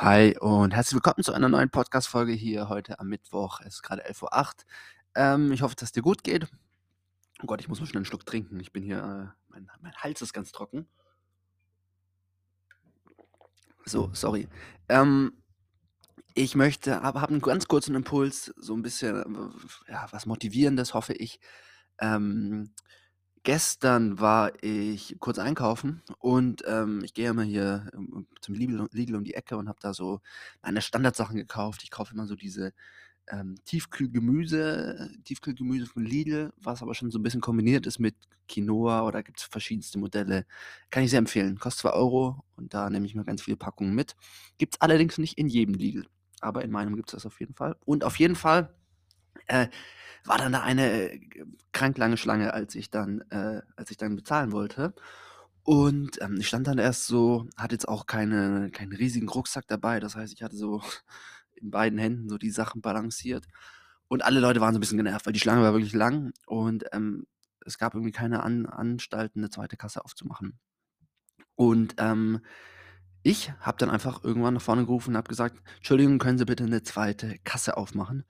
Hi und herzlich willkommen zu einer neuen Podcast-Folge hier heute am Mittwoch. Es ist gerade 11.08 Uhr. Ähm, ich hoffe, dass es dir gut geht. Oh Gott, ich muss mal schnell einen Schluck trinken. Ich bin hier, äh, mein, mein Hals ist ganz trocken. So, sorry. Ähm, ich möchte, habe hab einen ganz kurzen Impuls, so ein bisschen, äh, ja, was Motivierendes, hoffe ich. Ähm, Gestern war ich kurz einkaufen und, ähm, ich gehe immer hier, ähm, zum Lidl Lidl um die Ecke und habe da so meine Standardsachen gekauft. Ich kaufe immer so diese, ähm, Tiefkühlgemüse Tiefkühlgemüse von Lidl, was aber schon so ein bisschen kombiniert ist mit Quinoa oder gibt's verschiedenste Modelle. Kann ich sehr empfehlen. Kostet 2 Euro und da nehme ich mir ganz viele Packungen mit. Gibt's allerdings nicht in jedem Lidl, aber in meinem gibt's das auf jeden Fall. Und auf jeden Fall äh, war dann da eine äh, krank lange Schlange, als ich dann, äh, als ich dann bezahlen wollte. Und ähm, ich stand dann erst so, hatte jetzt auch keine, keinen riesigen Rucksack dabei. Das heißt, ich hatte so in beiden Händen so die Sachen balanciert. Und alle Leute waren so ein bisschen genervt, weil die Schlange war wirklich lang und ähm, es gab irgendwie keine An Anstalten, eine zweite Kasse aufzumachen. Und ähm, ich habe dann einfach irgendwann nach vorne gerufen und habe gesagt: „Entschuldigung, können Sie bitte eine zweite Kasse aufmachen?“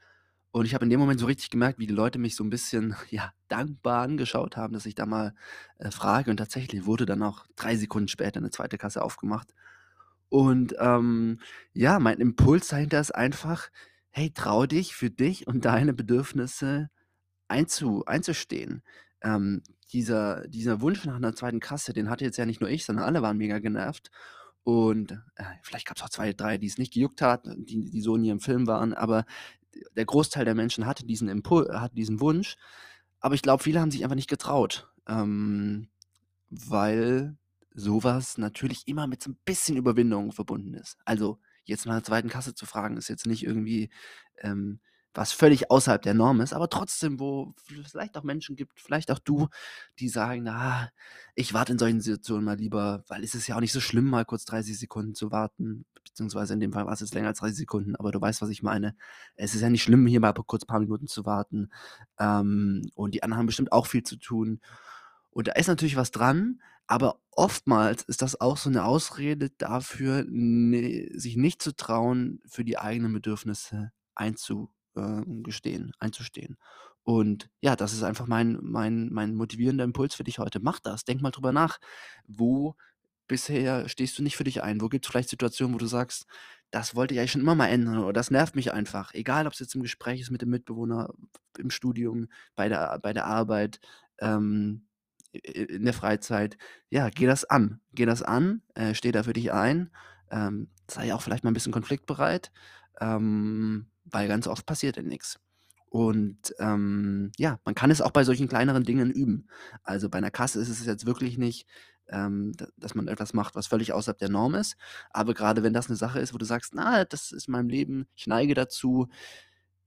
Und ich habe in dem Moment so richtig gemerkt, wie die Leute mich so ein bisschen, ja, dankbar angeschaut haben, dass ich da mal, äh, frage. Und tatsächlich wurde dann auch 3 Sekunden später eine zweite Kasse aufgemacht. Und, ähm, ja, mein Impuls dahinter ist einfach: „Hey, trau dich, für dich und deine Bedürfnisse einzu einzustehen.“ Ähm, dieser dieser Wunsch nach einer zweiten Kasse, den hatte jetzt ja nicht nur ich, sondern alle waren mega genervt. Und, äh, vielleicht gab es auch 2, 3, die es nicht gejuckt hat, die die so in ihrem Film waren, aber der Großteil der Menschen hatte diesen Impul hatte diesen Wunsch, aber ich glaube, viele haben sich einfach nicht getraut, ähm, weil sowas natürlich immer mit so ein bisschen Überwindung verbunden ist. Also, jetzt nach 'ner zweiten Kasse zu fragen, ist jetzt nicht irgendwie, ähm, was völlig außerhalb der Norm ist, aber trotzdem, wo vielleicht auch Menschen gibt, vielleicht auch du, die sagen: „Na, ich warte in solchen Situationen mal lieber, weil es ist ja auch nicht so schlimm, mal kurz 30 Sekunden zu warten.“ Beziehungsweise in dem Fall war es jetzt länger als 30 Sekunden, aber du weißt, was ich meine. Es ist ja nicht schlimm, hier mal kurz paar Minuten zu warten, ähm, und die anderen haben bestimmt auch viel zu tun. Und da ist natürlich was dran, aber oftmals ist das auch so 'ne Ausrede dafür, ne sich nicht zu trauen, für die eigenen Bedürfnisse einzu ähm, gestehen einzustehen. Und ja, das ist einfach mein mein mein motivierender Impuls für dich heute. Mach das. Denk mal drüber nach. Wo bisher stehst du nicht für dich ein? Wo gibt's vielleicht Situationen, wo du sagst: „Das wollte ich eigentlich schon immer mal ändern“ oder „Das nervt mich einfach“, egal ob's jetzt im Gespräch ist mit dem Mitbewohner, im Studium, bei der bei der Arbeit, ähm, in der Freizeit. Ja, geh das an. Geh das an, äh, steh da für dich ein, ähm, sei auch vielleicht mal 'n bisschen konfliktbereit, ähm, weil ganz oft passiert ja nix. Und, ähm, ja, man kann es auch bei solchen kleineren Dingen üben. Also, bei 'ner Kasse ist es jetzt wirklich nicht, ähm, dass man etwas macht, was völlig außerhalb der Norm ist. Aber grade wenn das 'ne Sache ist, wo du sagst: „Na, das ist in meinem Leben ich neige dazu,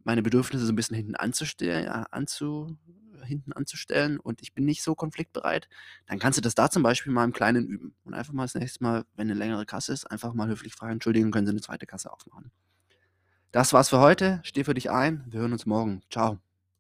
meine Bedürfnisse so 'n bisschen hinten anzustell ja, anzu hinten anzustellen und ich bin nicht so konfliktbereit“, dann kannst du das da zum Beispiel mal im Kleinen üben und einfach mal das nächste Mal, wenn 'ne längere Kasse ist, einfach mal höflich fragen: „Entschuldigung, können Sie 'ne zweite Kasse aufmachen?“ Das war's für heute. Steh für dich ein. Wir hören uns morgen. Tschau.